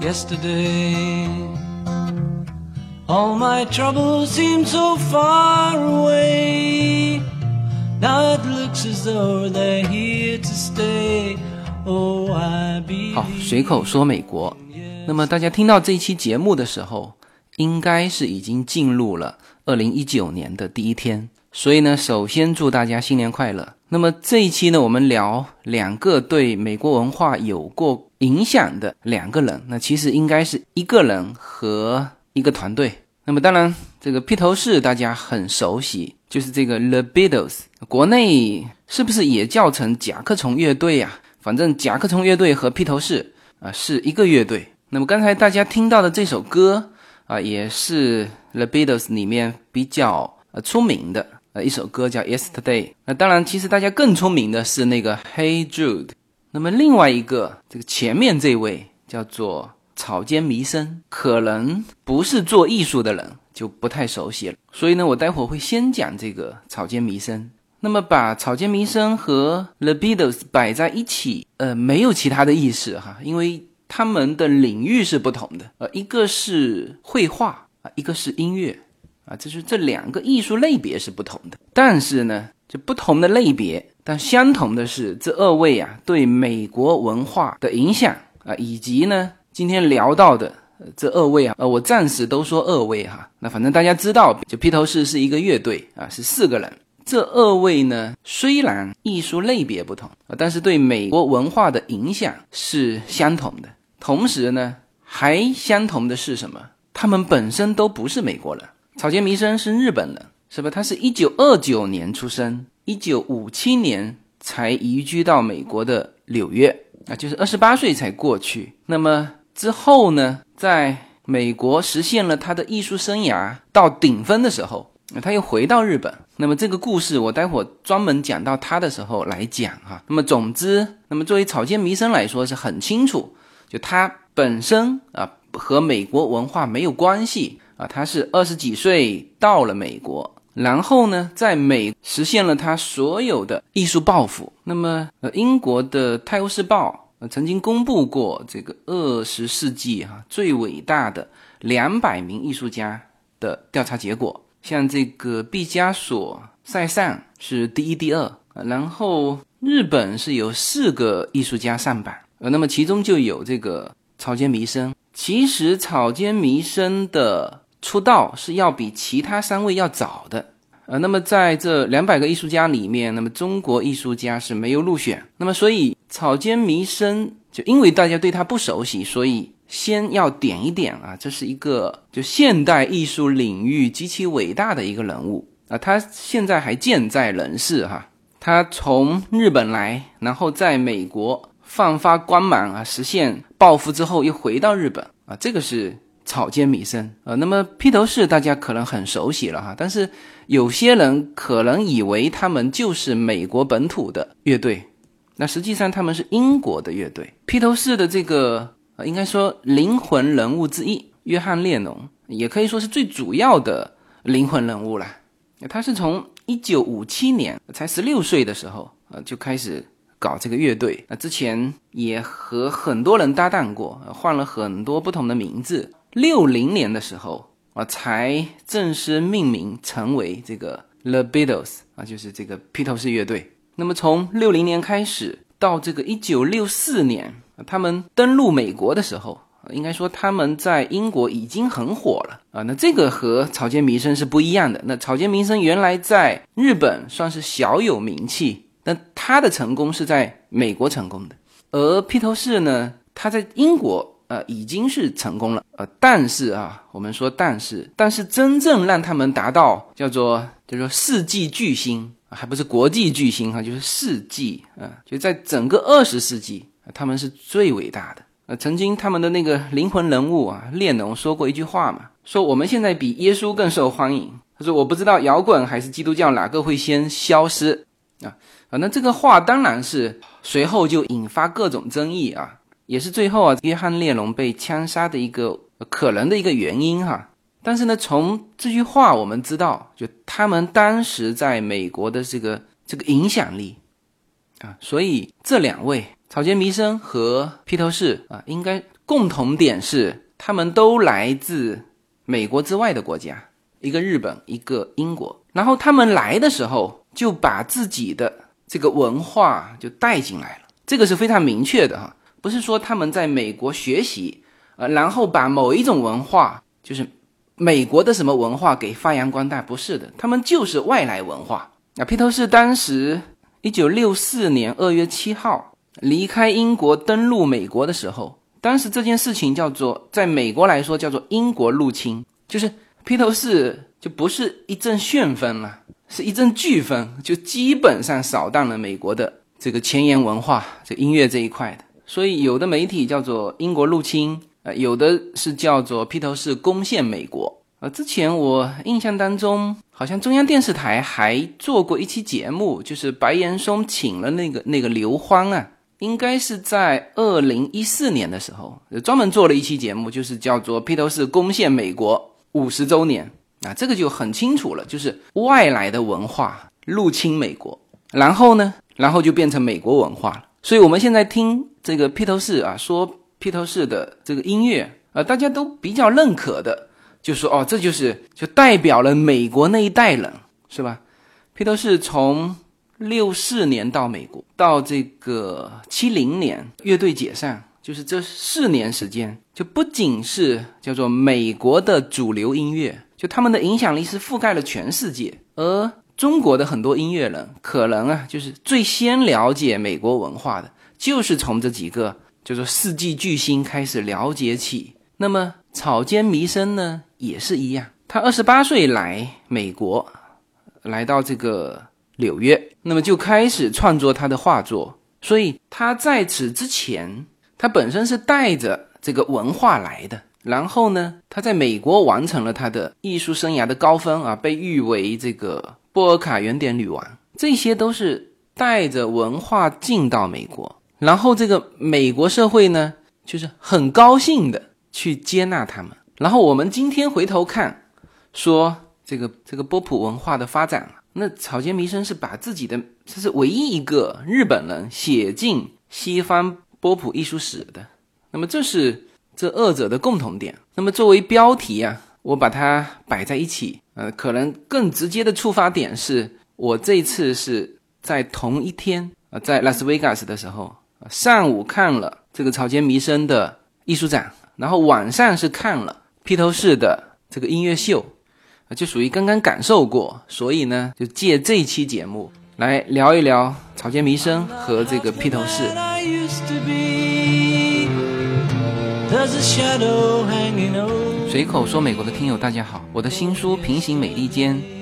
yesterday. All my troubles seem so far away. Now it looks as though they're here to stay. Oh, I be. 好，随口说美国。那么大家听到这一期节目的时候，应该是已经进入了二零一九年的第一天。所以呢，首先祝大家新年快乐。那么这一期呢，我们聊两个对美国文化有过影响的两个人。那其实应该是一个人和一个团队。那么当然，这个披头士大家很熟悉，就是这个 The Beatles。国内是不是也叫成甲壳虫乐队呀？反正甲壳虫乐队和披头士啊是一个乐队。那么刚才大家听到的这首歌啊，也是 The Beatles 里面比较呃出名的。一首歌叫《Yesterday》。那当然，其实大家更聪明的是那个《Hey Jude》。那么另外一个，这个前面这位叫做草间弥生，可能不是做艺术的人就不太熟悉了。所以呢，我待会儿会先讲这个草间弥生。那么把草间弥生和 The Beatles 摆在一起，呃，没有其他的意思哈，因为他们的领域是不同的。呃，一个是绘画啊，一个是音乐。啊，这是这两个艺术类别是不同的，但是呢，这不同的类别，但相同的是，这二位啊对美国文化的影响啊，以及呢今天聊到的这二位啊，呃，我暂时都说二位哈，那反正大家知道，就披头士是一个乐队啊，是四个人。这二位呢，虽然艺术类别不同啊，但是对美国文化的影响是相同的。同时呢，还相同的是什么？他们本身都不是美国人。草间弥生是日本人，是吧？他是一九二九年出生，一九五七年才移居到美国的纽约，啊，就是二十八岁才过去。那么之后呢，在美国实现了他的艺术生涯到顶峰的时候，他又回到日本。那么这个故事我待会专门讲到他的时候来讲哈。那么总之，那么作为草间弥生来说是很清楚，就他本身啊和美国文化没有关系。啊，他是二十几岁到了美国，然后呢，在美实现了他所有的艺术抱负。那么，呃，英国的《泰晤士报》曾经公布过这个二十世纪哈最伟大的两百名艺术家的调查结果，像这个毕加索、塞尚是第一、第二，然后日本是有四个艺术家上榜，呃，那么其中就有这个草间弥生。其实草间弥生的。出道是要比其他三位要早的，呃，那么在这两百个艺术家里面，那么中国艺术家是没有入选，那么所以草间弥生就因为大家对他不熟悉，所以先要点一点啊，这是一个就现代艺术领域极其伟大的一个人物。啊，他现在还健在人世哈，他从日本来，然后在美国放发光芒啊，实现抱负之后又回到日本。啊，这个是。草间弥生，呃，那么披头士大家可能很熟悉了哈，但是有些人可能以为他们就是美国本土的乐队，那实际上他们是英国的乐队。披头士的这个，呃，应该说灵魂人物之一，约翰列侬，也可以说是最主要的灵魂人物了。他是从一九五七年才十六岁的时候，呃，就开始搞这个乐队，那之前也和很多人搭档过，换了很多不同的名字。六零年的时候啊，才正式命名成为这个 The Beatles 啊，就是这个披头士乐队。那么从六零年开始到这个一九六四年，他们登陆美国的时候，应该说他们在英国已经很火了啊。那这个和草间弥生是不一样的。那草间弥生原来在日本算是小有名气，但他的成功是在美国成功的，而披头士呢，他在英国。呃，已经是成功了，呃，但是啊，我们说但是，但是真正让他们达到叫做叫做世纪巨星，还不是国际巨星哈，就是世纪啊，就在整个二十世纪，他们是最伟大的。呃，曾经他们的那个灵魂人物啊，列侬说过一句话嘛，说我们现在比耶稣更受欢迎。他说我不知道摇滚还是基督教哪个会先消失啊啊，那这个话当然是随后就引发各种争议啊。也是最后啊，约翰列侬被枪杀的一个可能的一个原因哈。但是呢，从这句话我们知道，就他们当时在美国的这个这个影响力啊，所以这两位草间弥生和披头士啊，应该共同点是他们都来自美国之外的国家，一个日本，一个英国。然后他们来的时候就把自己的这个文化就带进来了，这个是非常明确的哈，不是说他们在美国学习，呃，然后把某一种文化，就是美国的什么文化给发扬光大，不是的，他们就是外来文化。那披头士当时一九六四年二月七号离开英国登陆美国的时候。当时这件事情叫做，在美国来说叫做英国入侵，就是披头士就不是一阵旋风了，是一阵飓风，就基本上扫荡了美国的这个前沿文化，这音乐这一块的。所以有的媒体叫做英国入侵，呃，有的是叫做披头士攻陷美国。呃，之前我印象当中，好像中央电视台还做过一期节目，就是白岩松请了那个那个刘欢啊。应该是在二零一四年的时候，专门做了一期节目，就是叫做《披头士攻陷美国五十周年》啊，这个就很清楚了，就是外来的文化入侵美国，然后呢，然后就变成美国文化了。所以我们现在听这个披头士啊，说披头士的这个音乐啊，大家都比较认可的，就说哦，这就是就代表了美国那一代人，是吧？披头士从。六四年到美国，到这个七零年乐队解散，就是这四年时间，就不仅是叫做美国的主流音乐，就他们的影响力是覆盖了全世界。而中国的很多音乐人，可能啊，就是最先了解美国文化的，就是从这几个叫做世纪巨星开始了解起。那么草间弥生呢，也是一样，他二十八岁来美国，来到这个。纽约，那么就开始创作他的画作。所以他在此之前，他本身是带着这个文化来的。然后呢，他在美国完成了他的艺术生涯的高峰啊，被誉为这个波尔卡原点女王。这些都是带着文化进到美国，然后这个美国社会呢，就是很高兴的去接纳他们。然后我们今天回头看，说这个这个波普文化的发展。那草间弥生是把自己的，这是唯一一个日本人写进西方波普艺术史的。那么这是这二者的共同点。那么作为标题啊，我把它摆在一起，呃，可能更直接的触发点是我这次是在同一天啊，在拉斯维加斯的时候，上午看了这个草间弥生的艺术展，然后晚上是看了披头士的这个音乐秀。就属于刚刚感受过，所以呢，就借这期节目来聊一聊草间弥生和这个披头士。随口说，美国的听友大家好，我的新书《平行美利坚》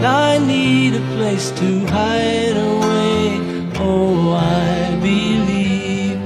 I need a place to hide away。oh，I believe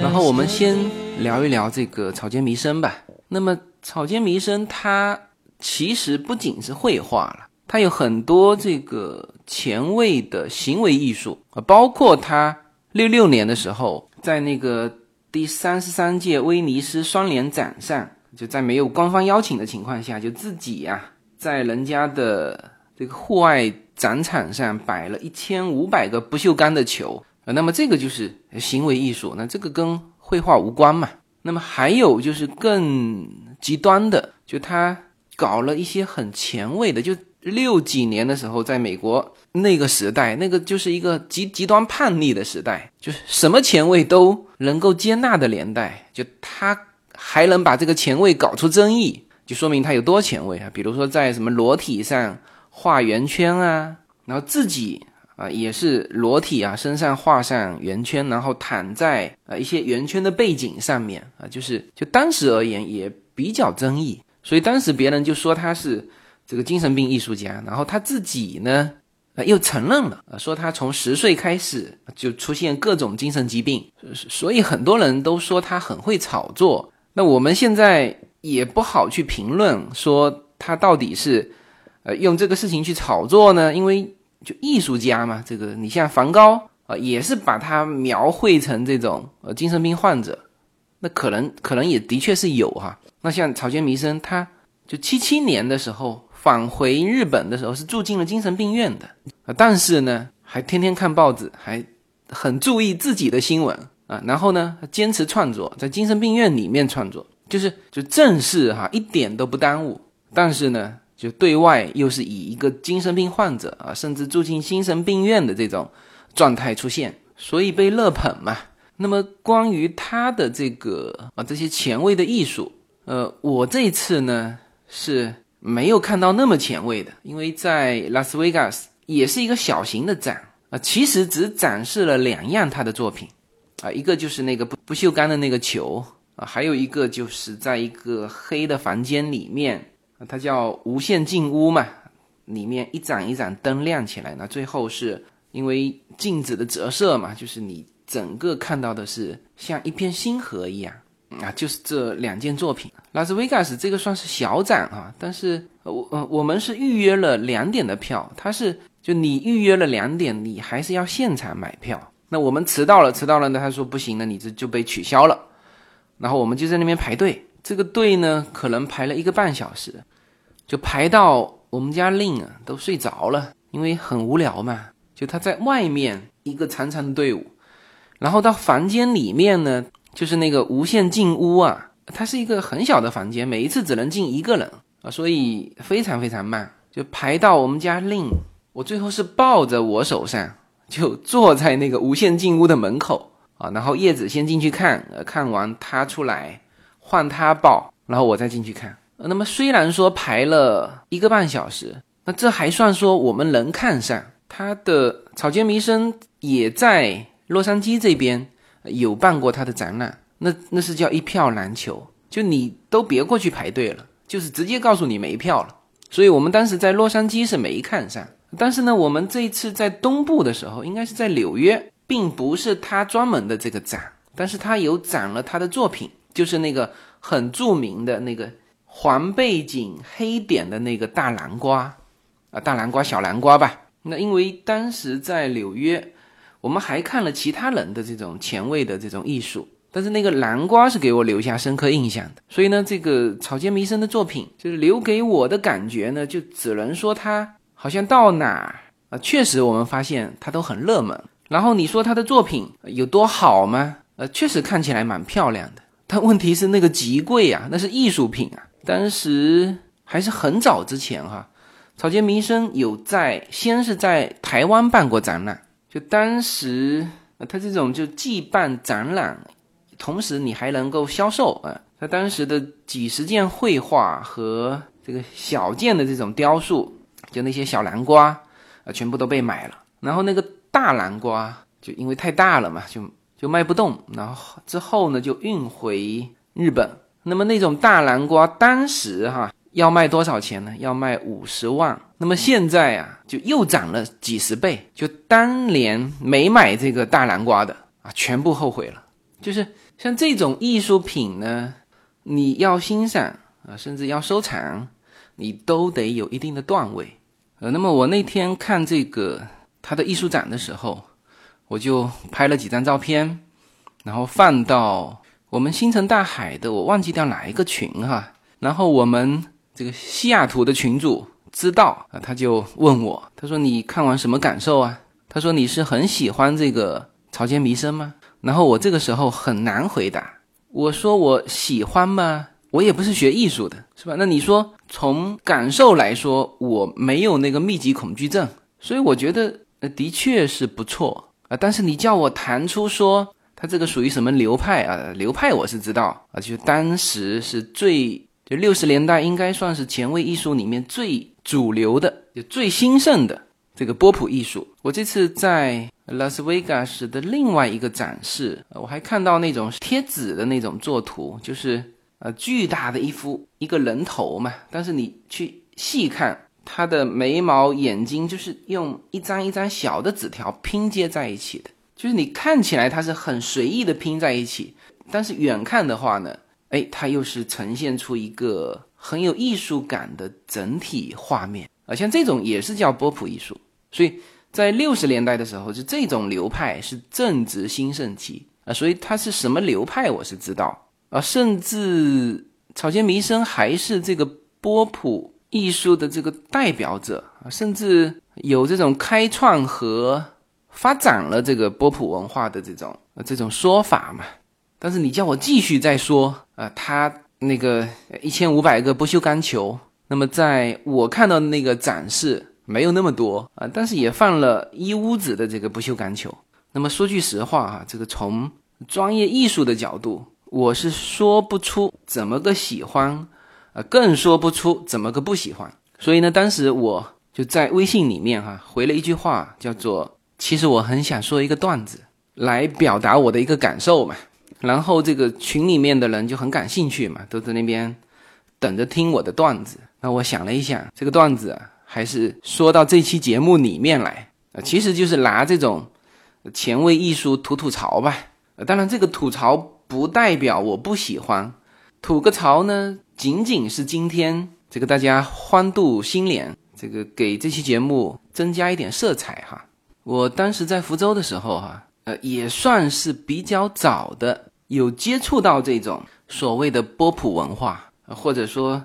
然后我们先聊一聊这个草间弥生吧。那么草间弥生他其实不仅是绘画了，他有很多这个前卫的行为艺术啊，包括他六六年的时候在那个第三十三届威尼斯双年展上，就在没有官方邀请的情况下，就自己呀在人家的这个户外展场上摆了一千五百个不锈钢的球。那么这个就是行为艺术，那这个跟绘画无关嘛？那么还有就是更极端的，就他搞了一些很前卫的，就六几年的时候，在美国那个时代，那个就是一个极极端叛逆的时代，就是什么前卫都能够接纳的年代，就他还能把这个前卫搞出争议，就说明他有多前卫啊！比如说在什么裸体上画圆圈啊，然后自己。啊，也是裸体啊，身上画上圆圈，然后躺在啊一些圆圈的背景上面啊，就是就当时而言也比较争议，所以当时别人就说他是这个精神病艺术家，然后他自己呢呃又承认了，说他从十岁开始就出现各种精神疾病，所以很多人都说他很会炒作。那我们现在也不好去评论说他到底是呃用这个事情去炒作呢，因为就艺术家嘛，这个你像梵高啊，也是把他描绘成这种呃精神病患者，那可能可能也的确是有哈。那像草间弥生，他就七七年的时候。返回日本的时候是住进了精神病院的啊，但是呢，还天天看报纸，还很注意自己的新闻啊。然后呢，坚持创作，在精神病院里面创作，就是就正式哈，一点都不耽误。但是呢，就对外又是以一个精神病患者啊，甚至住进精神病院的这种状态出现，所以被乐捧嘛。那么关于他的这个啊这些前卫的艺术，呃，我这一次呢是。没有看到那么前卫的，因为在拉斯维加斯也是一个小型的展啊，其实只展示了两样他的作品啊，一个就是那个不不锈钢的那个球啊，还有一个就是在一个黑的房间里面啊，它叫无限镜屋嘛，里面一盏一盏灯亮起来，那最后是因为镜子的折射嘛，就是你整个看到的是像一片星河一样。啊，就是这两件作品，拉斯维加斯这个算是小展啊，但是我呃我们是预约了两点的票，他是就你预约了两点，你还是要现场买票。那我们迟到了，迟到了呢，他说不行了，你这就被取消了。然后我们就在那边排队，这个队呢可能排了一个半小时，就排到我们家令啊都睡着了，因为很无聊嘛。就他在外面一个长长的队伍，然后到房间里面呢。就是那个无限进屋啊，它是一个很小的房间，每一次只能进一个人啊，所以非常非常慢，就排到我们家令，我最后是抱着我手上就坐在那个无限进屋的门口啊，然后叶子先进去看，呃，看完他出来换他抱，然后我再进去看。那么虽然说排了一个半小时，那这还算说我们能看上他的草间弥生也在洛杉矶这边。有办过他的展览，那那是叫一票难求，就你都别过去排队了，就是直接告诉你没票了。所以我们当时在洛杉矶是没看上，但是呢，我们这一次在东部的时候，应该是在纽约，并不是他专门的这个展，但是他有展了他的作品，就是那个很著名的那个黄背景黑点的那个大南瓜啊，大南瓜小南瓜吧。那因为当时在纽约。我们还看了其他人的这种前卫的这种艺术，但是那个南瓜是给我留下深刻印象的。所以呢，这个草间弥生的作品，就是留给我的感觉呢，就只能说他好像到哪啊，确实我们发现他都很热门。然后你说他的作品有多好吗？呃，确实看起来蛮漂亮的，但问题是那个极贵啊，那是艺术品啊。当时还是很早之前哈，草间弥生有在先是在台湾办过展览。就当时，他这种就既办展览，同时你还能够销售啊。他当时的几十件绘画和这个小件的这种雕塑，就那些小南瓜啊，全部都被买了。然后那个大南瓜就因为太大了嘛，就就卖不动。然后之后呢，就运回日本。那么那种大南瓜当时哈。要卖多少钱呢？要卖五十万。那么现在啊，就又涨了几十倍。就当年没买这个大南瓜的啊，全部后悔了。就是像这种艺术品呢，你要欣赏啊，甚至要收藏，你都得有一定的段位。呃，那么我那天看这个他的艺术展的时候，我就拍了几张照片，然后放到我们星辰大海的，我忘记掉哪一个群哈，然后我们。这个西雅图的群主知道啊，他就问我，他说你看完什么感受啊？他说你是很喜欢这个草间弥生吗？然后我这个时候很难回答，我说我喜欢吗？我也不是学艺术的，是吧？那你说从感受来说，我没有那个密集恐惧症，所以我觉得呃的确是不错啊。但是你叫我谈出说他这个属于什么流派啊？流派我是知道啊，就当时是最。就六十年代应该算是前卫艺术里面最主流的、就最兴盛的这个波普艺术。我这次在拉斯维加斯的另外一个展示，我还看到那种贴纸的那种作图，就是呃巨大的一幅一个人头嘛，但是你去细看，他的眉毛、眼睛就是用一张一张小的纸条拼接在一起的，就是你看起来它是很随意的拼在一起，但是远看的话呢，哎，它又是呈现出一个很有艺术感的整体画面。啊，像这种也是叫波普艺术。所以在六十年代的时候，就这种流派是正值兴盛期。啊，所以它是什么流派我是知道啊，甚至草间弥生还是这个波普。艺术的这个代表者啊，甚至有这种开创和发展了这个波普文化的这种这种说法嘛。但是你叫我继续再说啊，他那个一千五百个不锈钢球，那么在我看到的那个展示没有那么多啊，但是也放了一屋子的这个不锈钢球。那么说句实话啊，这个从专业艺术的角度，我是说不出怎么个喜欢。呃更说不出怎么个不喜欢，所以呢，当时我就在微信里面哈回了一句话，叫做“其实我很想说一个段子来表达我的一个感受嘛”，然后这个群里面的人就很感兴趣嘛，都在那边等着听我的段子。那我想了一想，这个段子啊，还是说到这期节目里面来啊，其实就是拿这种前卫艺术吐吐槽吧。当然，这个吐槽不代表我不喜欢，吐个槽呢。仅仅是今天这个大家欢度新年，这个给这期节目增加一点色彩哈。我当时在福州的时候哈，呃，也算是比较早的有接触到这种所谓的波普文化，或者说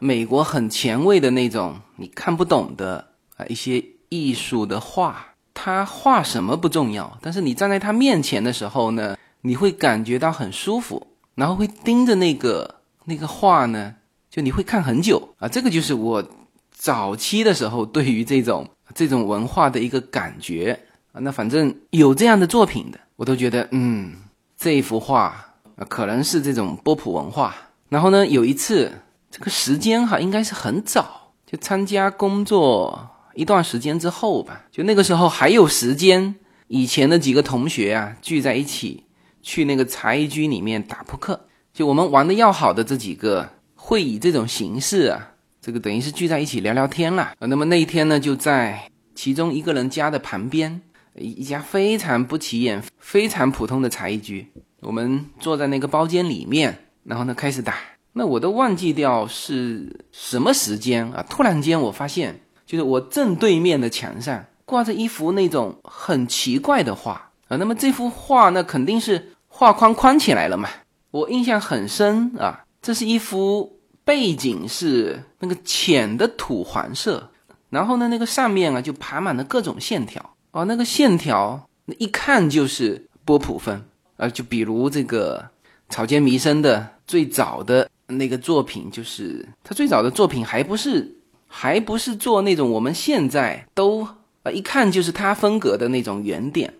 美国很前卫的那种你看不懂的啊一些艺术的画。他画什么不重要，但是你站在他面前的时候呢，你会感觉到很舒服，然后会盯着那个。那个画呢，就你会看很久啊，这个就是我早期的时候对于这种这种文化的一个感觉啊。那反正有这样的作品的，我都觉得嗯，这幅画啊可能是这种波普文化。然后呢，有一次这个时间哈，应该是很早，就参加工作一段时间之后吧，就那个时候还有时间，以前的几个同学啊聚在一起去那个茶艺居里面打扑克。就我们玩的要好的这几个，会以这种形式啊，这个等于是聚在一起聊聊天了。那么那一天呢，就在其中一个人家的旁边，一家非常不起眼、非常普通的茶艺居。我们坐在那个包间里面，然后呢开始打。那我都忘记掉是什么时间啊！突然间我发现，就是我正对面的墙上挂着一幅那种很奇怪的画啊。那么这幅画那肯定是画框框起来了嘛。我印象很深啊，这是一幅背景是那个浅的土黄色，然后呢，那个上面啊就爬满了各种线条哦，那个线条那一看就是波普风啊，就比如这个草间弥生的最早的那个作品，就是他最早的作品还不是还不是做那种我们现在都啊一看就是他风格的那种圆点。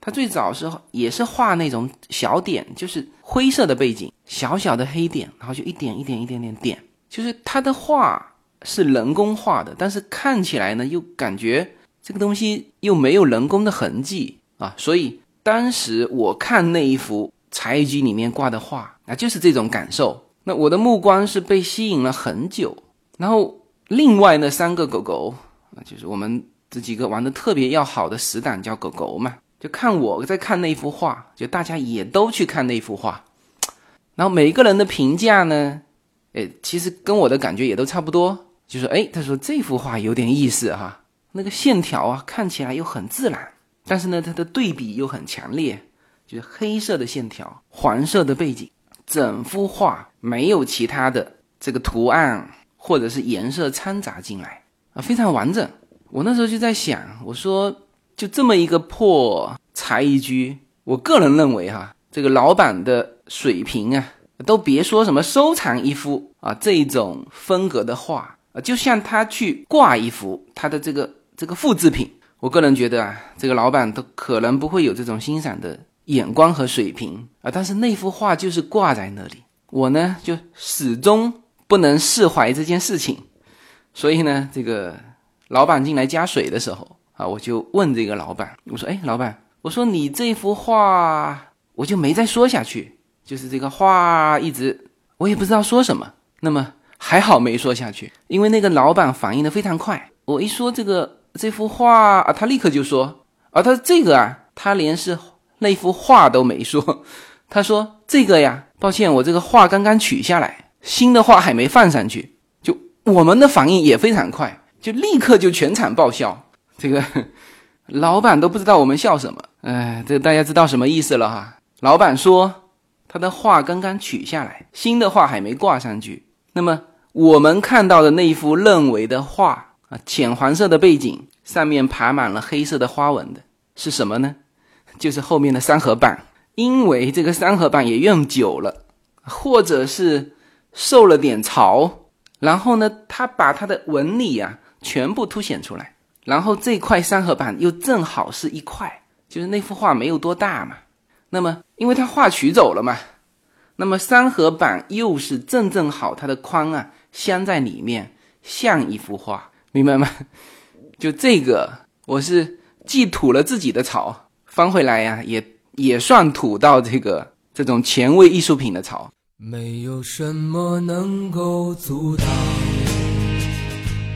他最早是也是画那种小点，就是灰色的背景，小小的黑点，然后就一点一点一点点点，就是他的画是人工画的，但是看起来呢又感觉这个东西又没有人工的痕迹啊，所以当时我看那一幅茶艺居里面挂的画，那就是这种感受。那我的目光是被吸引了很久，然后另外那三个狗狗，就是我们这几个玩的特别要好的死党叫狗狗嘛。就看我在看那幅画，就大家也都去看那幅画，然后每个人的评价呢，诶，其实跟我的感觉也都差不多，就说，诶，他说这幅画有点意思哈，那个线条啊看起来又很自然，但是呢，它的对比又很强烈，就是黑色的线条，黄色的背景，整幅画没有其他的这个图案或者是颜色掺杂进来啊，非常完整。我那时候就在想，我说。就这么一个破茶艺居，我个人认为哈，这个老板的水平啊，都别说什么收藏一幅啊这种风格的画啊，就像他去挂一幅他的这个这个复制品，我个人觉得啊，这个老板都可能不会有这种欣赏的眼光和水平啊。但是那幅画就是挂在那里，我呢就始终不能释怀这件事情，所以呢，这个老板进来加水的时候。啊，我就问这个老板，我说：“哎，老板，我说你这幅画，我就没再说下去，就是这个画一直我也不知道说什么。那么还好没说下去，因为那个老板反应的非常快。我一说这个这幅画啊，他立刻就说啊，他这个啊，他连是那幅画都没说，他说这个呀，抱歉，我这个画刚刚取下来，新的画还没放上去。就我们的反应也非常快，就立刻就全场爆笑。这个老板都不知道我们笑什么，哎，这大家知道什么意思了哈？老板说。他的画刚刚取下来，新的画还没挂上去。那么我们看到的那一幅认为的画啊，浅黄色的背景，上面爬满了黑色的花纹的，是什么呢？就是后面的三合板。因为这个三合板也用久了，或者是受了点潮，然后呢，它把它的纹理啊全部凸显出来。然后这块三合板又正好是一块，就是那幅画没有多大嘛。那么，因为它画取走了嘛，那么三合板又是正正好，它的框啊镶在里面，像一幅画，明白吗？就这个，我是既吐了自己的槽，翻回来呀，也也算吐到这个这种前卫艺术品的槽。没有什么能够阻挡。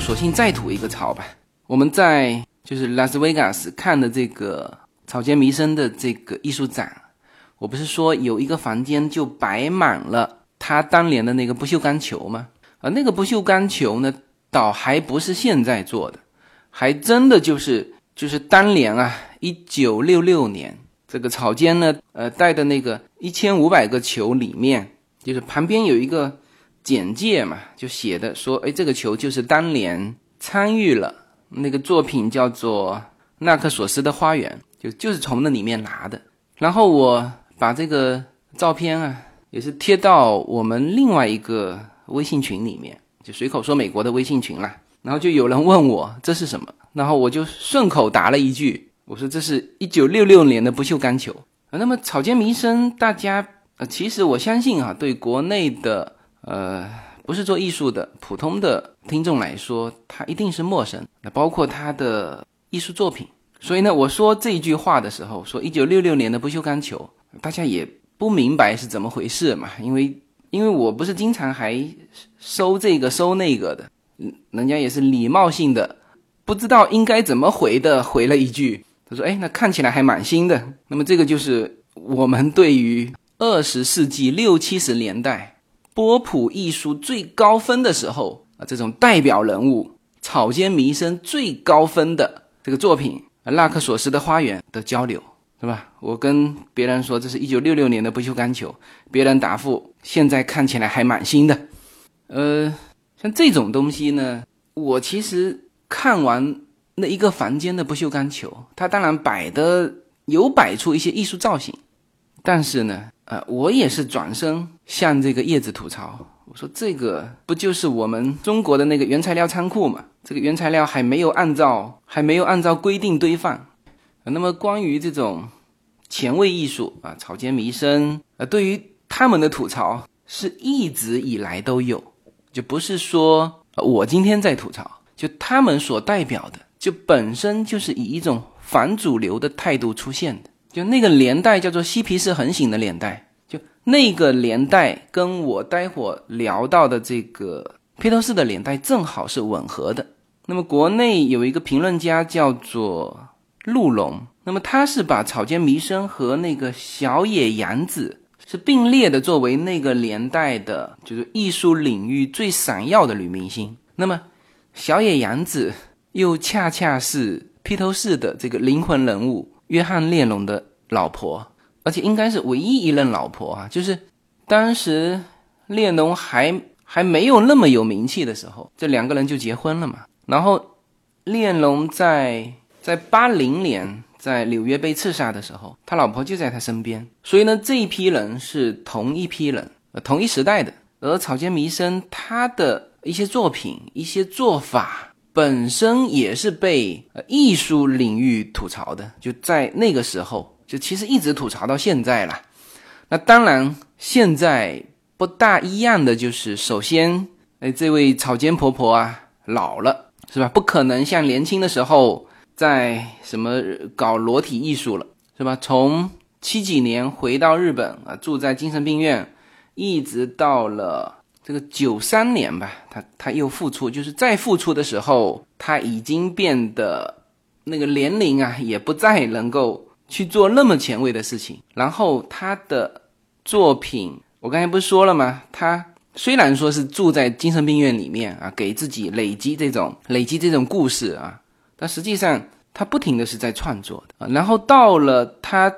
索性再吐一个槽吧。我们在就是拉斯维加斯看的这个草间弥生的这个艺术展。我不是说有一个房间就摆满了他当年的那个不锈钢球吗？啊，那个不锈钢球呢，倒还不是现在做的，还真的就是就是当年啊，一九六六年这个草间呢，呃，带的那个一千五百个球里面，就是旁边有一个简介嘛，就写的说，哎，这个球就是当年参与了那个作品叫做《纳克索斯的花园》，就就是从那里面拿的，然后我。把这个照片啊，也是贴到我们另外一个微信群里面，就随口说美国的微信群啦。然后就有人问我这是什么，然后我就顺口答了一句，我说这是一九六六年的不锈钢球。那么草间弥生，大家呃，其实我相信啊，对国内的呃不是做艺术的普通的听众来说，他一定是陌生。那包括他的艺术作品，所以呢，我说这一句话的时候，说一九六六年的不锈钢球。大家也不明白是怎么回事嘛，因为因为我不是经常还收这个收那个的，嗯人家也是礼貌性的，不知道应该怎么回的回了一句，他说：“哎，那看起来还蛮新的。”那么这个就是我们对于二十世纪六七十年代波普艺术最高分的时候啊，这种代表人物草间弥生最高分的这个作品啊《拉克索斯的花园》的交流。是吧？我跟别人说这是一九六六年的不锈钢球，别人答复现在看起来还蛮新的。呃，像这种东西呢，我其实看完那一个房间的不锈钢球，它当然摆的有摆出一些艺术造型，但是呢，呃，我也是转身向这个叶子吐槽，我说这个不就是我们中国的那个原材料仓库吗？这个原材料还没有按照还没有按照规定堆放。那么关于这种前卫艺术啊，草间弥生啊，对于他们的吐槽是一直以来都有，就不是说我今天在吐槽，就他们所代表的，就本身就是以一种反主流的态度出现的。就那个年代叫做嬉皮士横行的年代，那个年代跟我待会聊到的这个披头士的年代正好是吻合的。那么国内有一个评论家叫做。陆龙。那么他是把草间弥生和那个小野洋子是并列的，作为那个年代的，就是艺术领域最闪耀的女明星。那么小野洋子又恰恰是披头士的这个灵魂人物约翰列侬的老婆，而且应该是唯一一任老婆啊，就是当时列侬还还没有那么有名气的时候，这两个人就结婚了嘛。然后列侬在在八零年。在纽约被刺杀的时候，他老婆就在他身边，所以呢，这一批人是同一批人，呃，同一时代的。而草间弥生他的一些作品、一些做法本身也是被艺术领域吐槽的，就在那个时候，就其实一直吐槽到现在了。那当然，现在不大一样的就是，首先，哎，这位草间婆婆啊，老了，是吧？不可能像年轻的时候。在什么搞裸体艺术了，是吧？从七几年回到日本啊，住在精神病院，一直到了这个九三年吧，他他又复出，就是再复出的时候，他已经变得那个年龄啊，也不再能够去做那么前卫的事情。然后他的作品，我刚才不是说了吗？他虽然说是住在精神病院里面啊，给自己累积这种累积这种故事啊。但实际上，他不停的是在创作的啊。然后到了他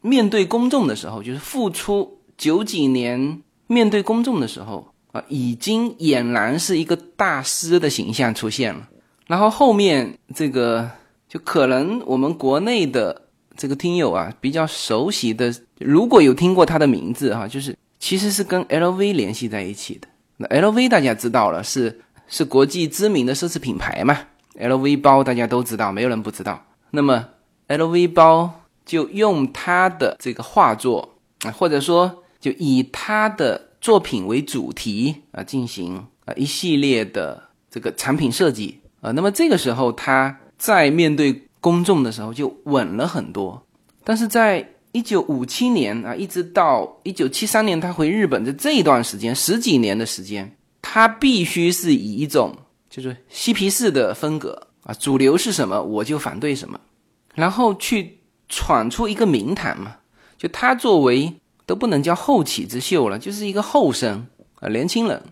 面对公众的时候，就是复出九几年面对公众的时候啊，已经俨然是一个大师的形象出现了。然后后面这个就可能我们国内的这个听友啊比较熟悉的，如果有听过他的名字哈，就是其实是跟 LV 联系在一起的。那 LV 大家知道了，是是国际知名的奢侈品牌嘛。LV 包大家都知道，没有人不知道。那么 LV 包就用他的这个画作啊，或者说就以他的作品为主题啊，进行啊一系列的这个产品设计啊。那么这个时候他在面对公众的时候就稳了很多。但是在一九五七年啊，一直到一九七三年他回日本的这一段时间，十几年的时间，他必须是以一种。就是嬉皮士的风格啊，主流是什么我就反对什么，然后去闯出一个名堂嘛。就他作为都不能叫后起之秀了，就是一个后生啊，年轻人，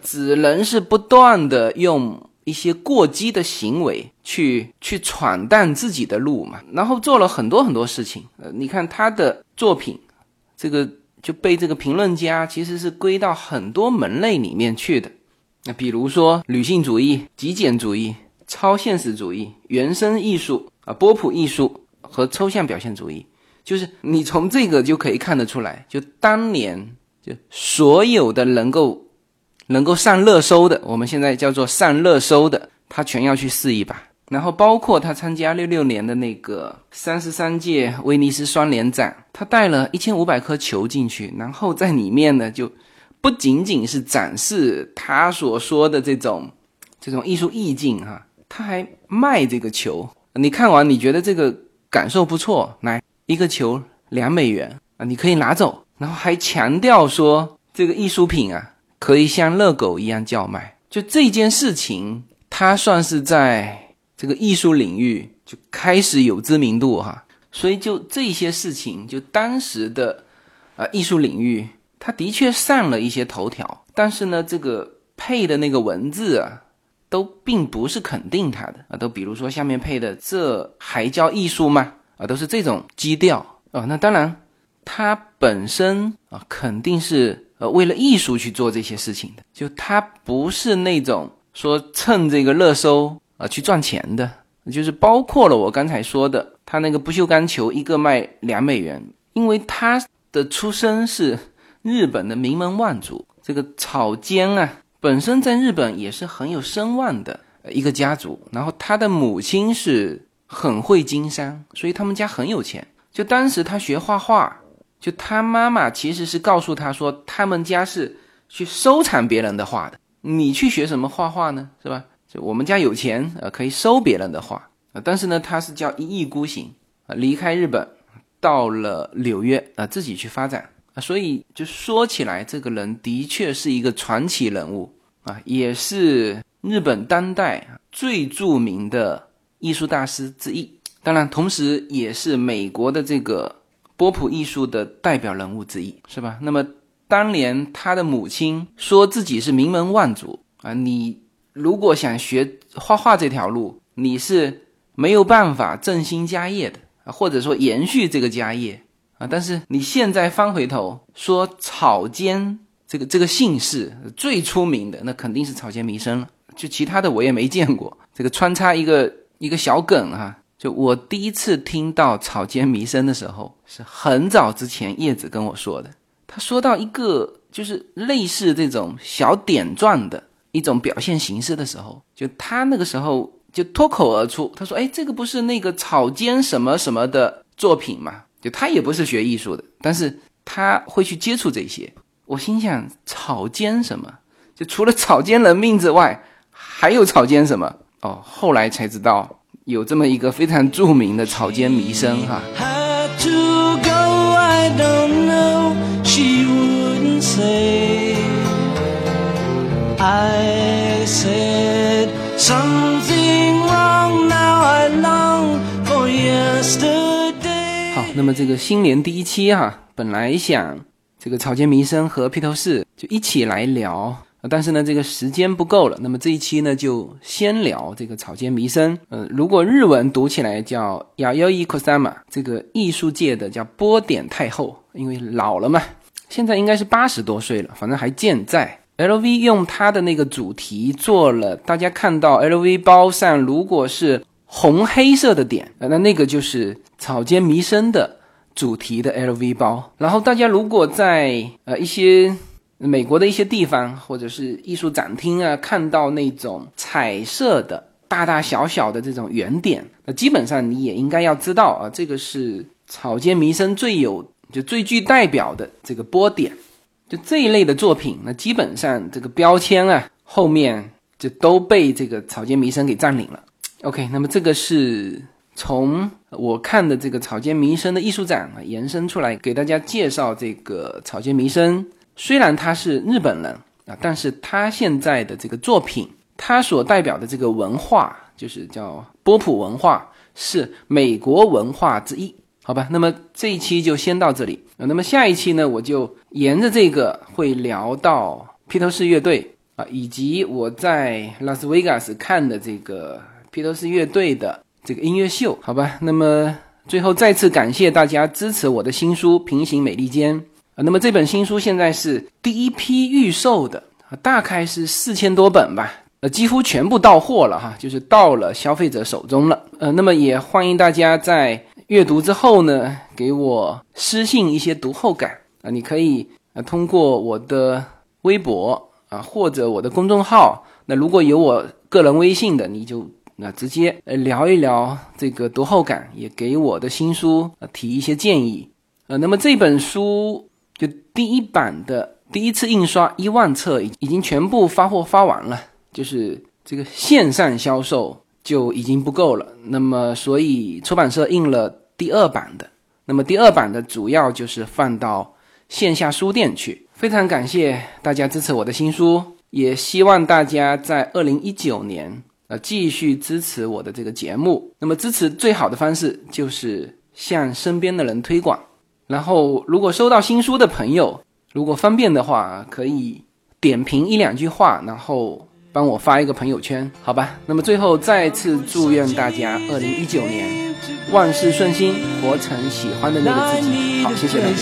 只能是不断的用一些过激的行为去去闯荡自己的路嘛。然后做了很多很多事情，呃，你看他的作品，这个就被这个评论家其实是归到很多门类里面去的。那比如说，女性主义、极简主义、超现实主义、原生艺术啊、波普艺术和抽象表现主义，就是你从这个就可以看得出来，就当年就所有的能够能够上热搜的，我们现在叫做上热搜的，他全要去试一把。然后包括他参加六六年的那个三十三届威尼斯双年展，他带了一千五百颗球进去，然后在里面呢就。不仅仅是展示他所说的这种这种艺术意境哈，他还卖这个球。你看完你觉得这个感受不错，来一个球两美元啊，你可以拿走。然后还强调说这个艺术品啊，可以像热狗一样叫卖。就这件事情，他算是在这个艺术领域就开始有知名度哈。所以就这些事情，就当时的啊艺术领域。他的确上了一些头条，但是呢，这个配的那个文字啊，都并不是肯定他的啊，都比如说下面配的“这还叫艺术吗？”啊，都是这种基调啊。那当然，他本身啊，肯定是呃为了艺术去做这些事情的，就他不是那种说蹭这个热搜啊去赚钱的，就是包括了我刚才说的，他那个不锈钢球一个卖两美元，因为他的出身是。日本的名门望族，这个草间啊，本身在日本也是很有声望的一个家族。然后他的母亲是很会经商，所以他们家很有钱。就当时他学画画，就他妈妈其实是告诉他说，他们家是去收藏别人的画的。你去学什么画画呢？是吧？就我们家有钱，呃，可以收别人的画啊。但是呢，他是叫一意孤行啊，离开日本，到了纽约啊，自己去发展啊。所以就说起来，这个人的确是一个传奇人物啊，也是日本当代最著名的艺术大师之一当然，同时也是美国的这个波普艺术的代表人物之一，是吧？那么当年他的母亲说自己是名门望族啊，你如果想学画画这条路，你是没有办法振兴家业的啊，或者说延续这个家业啊。但是你现在翻回头说草间这个这个姓氏最出名的，那肯定是草间弥生了。就其他的我也没见过。这个穿插一个一个小梗哈。就我第一次听到草间弥生的时候，是很早之前叶子跟我说的。他说到一个就是类似这种小点状的一种表现形式的时候，就他那个时候就脱口而出，他说：“哎，这个不是那个草间什么什么的作品吗？”就他也不是学艺术的，但是他会去接触这些。我心想，草间什么？就除了草间人命之外，还有草间什么？哦，后来才知道。有这么一个非常著名的草间弥生哈。好，那么这个新年第一期哈，本来想这个草间弥生和披头士就一起来聊。但是呢，这个时间不够了。那么这一期呢，就先聊这个草间弥生。呃，如果日文读起来叫亚优伊 cosama，这个艺术界的叫波点太后，因为老了嘛，现在应该是八十多岁了，反正还健在。LV 用它的那个主题做了，大家看到 LV 包上如果是红黑色的点，那那个就是草间弥生的主题的 LV 包。然后大家如果在呃一些。美国的一些地方，或者是艺术展厅啊，看到那种彩色的大大小小的这种圆点，那基本上你也应该要知道啊，这个是草间弥生最有就最具代表的这个波点，就这一类的作品，那基本上这个标签啊后面就都被这个草间弥生给占领了。OK，那么这个是从我看的这个草间弥生的艺术展啊延伸出来给大家介绍这个草间弥生。虽然他是日本人啊，但是他现在的这个作品，他所代表的这个文化，就是叫波普文化，是美国文化之一，好吧？那么这一期就先到这里啊。那么下一期呢，我就沿着这个会聊到披头士乐队啊，以及我在拉斯维加斯看的这个披头士乐队的这个音乐秀，好吧？那么最后再次感谢大家支持我的新书《平行美利坚》。那么这本新书现在是第一批预售的，大概是四千多本吧，呃，几乎全部到货了哈，就是到了消费者手中了。呃，那么也欢迎大家在阅读之后呢，给我私信一些读后感啊，你可以呃通过我的微博啊或者我的公众号，那如果有我个人微信的，你就那直接呃聊一聊这个读后感，也给我的新书提一些建议。呃，那么这本书。就第一版的第一次印刷一万册已已经全部发货发完了，就是这个线上销售就已经不够了。那么，所以出版社印了第二版的。那么，第二版的主要就是放到线下书店去。非常感谢大家支持我的新书，也希望大家在二零一九年呃继续支持我的这个节目。那么，支持最好的方式就是向身边的人推广。然后，如果收到新书的朋友，如果方便的话，可以点评一两句话，然后帮我发一个朋友圈，好吧？那么最后再次祝愿大家二零一九年万事顺心，活成喜欢的那个自己。好，谢谢大家。